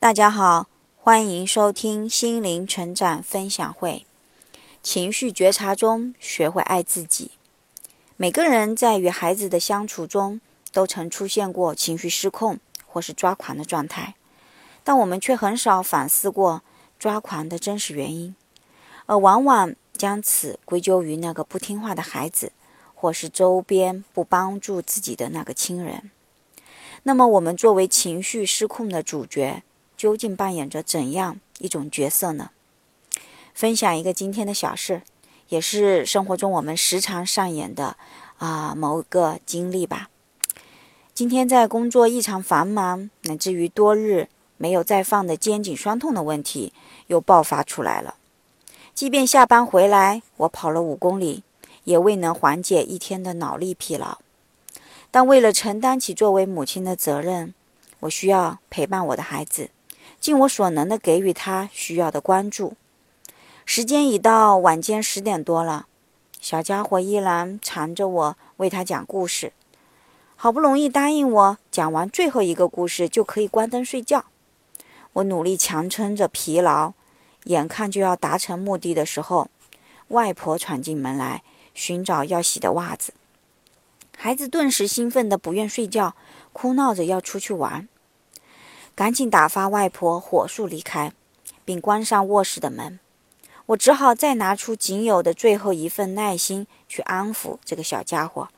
大家好，欢迎收听心灵成长分享会。情绪觉察中，学会爱自己。每个人在与孩子的相处中，都曾出现过情绪失控或是抓狂的状态，但我们却很少反思过抓狂的真实原因，而往往将此归咎于那个不听话的孩子，或是周边不帮助自己的那个亲人。那么，我们作为情绪失控的主角。究竟扮演着怎样一种角色呢？分享一个今天的小事，也是生活中我们时常上演的啊某个经历吧。今天在工作异常繁忙，乃至于多日没有再放的肩颈酸痛的问题又爆发出来了。即便下班回来，我跑了五公里，也未能缓解一天的脑力疲劳。但为了承担起作为母亲的责任，我需要陪伴我的孩子。尽我所能的给予他需要的关注。时间已到晚间十点多了，小家伙依然缠着我为他讲故事。好不容易答应我讲完最后一个故事就可以关灯睡觉，我努力强撑着疲劳，眼看就要达成目的的时候，外婆闯进门来寻找要洗的袜子。孩子顿时兴奋的不愿睡觉，哭闹着要出去玩。赶紧打发外婆火速离开，并关上卧室的门。我只好再拿出仅有的最后一份耐心去安抚这个小家伙。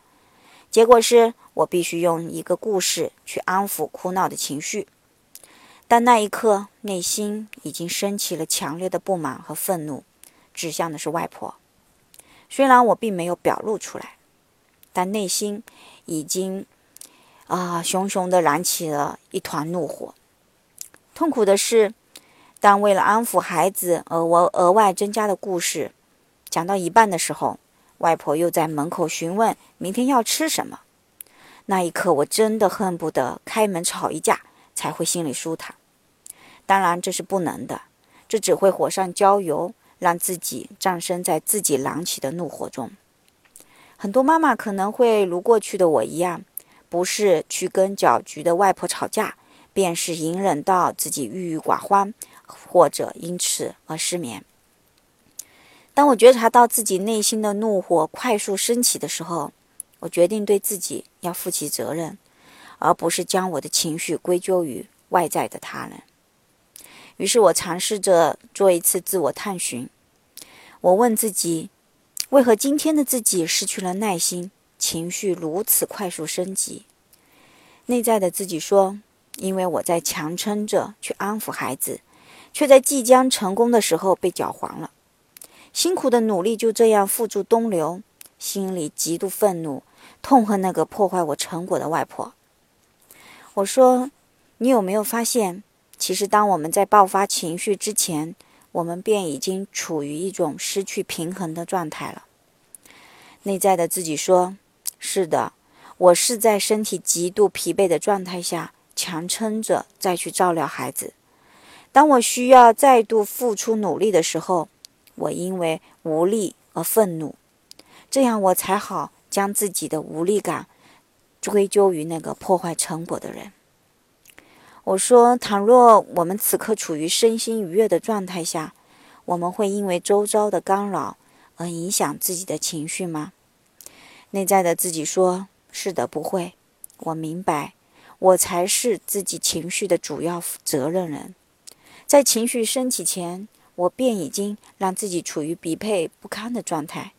结果是我必须用一个故事去安抚哭闹的情绪，但那一刻内心已经升起了强烈的不满和愤怒，指向的是外婆。虽然我并没有表露出来，但内心已经啊熊熊地燃起了一团怒火。痛苦的是，当为了安抚孩子而我额外增加的故事讲到一半的时候，外婆又在门口询问明天要吃什么。那一刻，我真的恨不得开门吵一架才会心里舒坦。当然，这是不能的，这只会火上浇油，让自己葬身在自己燃起的怒火中。很多妈妈可能会如过去的我一样，不是去跟搅局的外婆吵架。便是隐忍到自己郁郁寡欢，或者因此而失眠。当我觉察到自己内心的怒火快速升起的时候，我决定对自己要负起责任，而不是将我的情绪归咎于外在的他人。于是我尝试着做一次自我探寻。我问自己：为何今天的自己失去了耐心，情绪如此快速升级？内在的自己说。因为我在强撑着去安抚孩子，却在即将成功的时候被搅黄了。辛苦的努力就这样付诸东流，心里极度愤怒，痛恨那个破坏我成果的外婆。我说：“你有没有发现，其实当我们在爆发情绪之前，我们便已经处于一种失去平衡的状态了？”内在的自己说：“是的，我是在身体极度疲惫的状态下。”强撑着再去照料孩子。当我需要再度付出努力的时候，我因为无力而愤怒，这样我才好将自己的无力感归咎于那个破坏成果的人。我说：倘若我们此刻处于身心愉悦的状态下，我们会因为周遭的干扰而影响自己的情绪吗？内在的自己说：是的，不会。我明白。我才是自己情绪的主要责任人，在情绪升起前，我便已经让自己处于疲惫不堪的状态。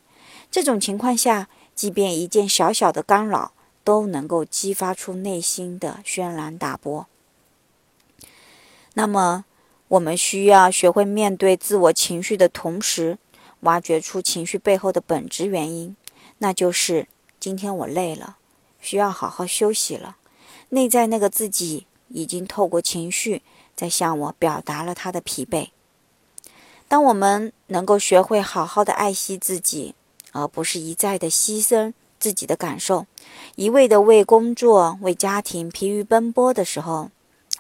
这种情况下，即便一件小小的干扰，都能够激发出内心的轩然大波。那么，我们需要学会面对自我情绪的同时，挖掘出情绪背后的本质原因，那就是今天我累了，需要好好休息了。内在那个自己已经透过情绪在向我表达了他的疲惫。当我们能够学会好好的爱惜自己，而不是一再的牺牲自己的感受，一味的为工作、为家庭疲于奔波的时候，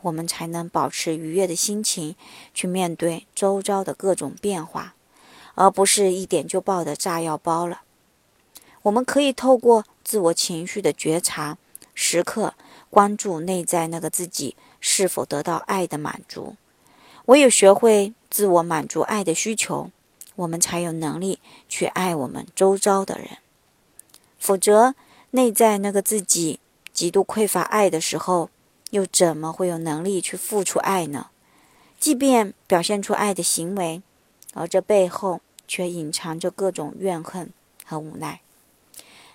我们才能保持愉悦的心情去面对周遭的各种变化，而不是一点就爆的炸药包了。我们可以透过自我情绪的觉察，时刻。关注内在那个自己是否得到爱的满足。唯有学会自我满足爱的需求，我们才有能力去爱我们周遭的人。否则，内在那个自己极度匮乏爱的时候，又怎么会有能力去付出爱呢？即便表现出爱的行为，而这背后却隐藏着各种怨恨和无奈。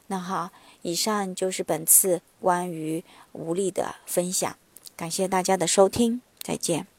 那好，以上就是本次关于无力的分享，感谢大家的收听，再见。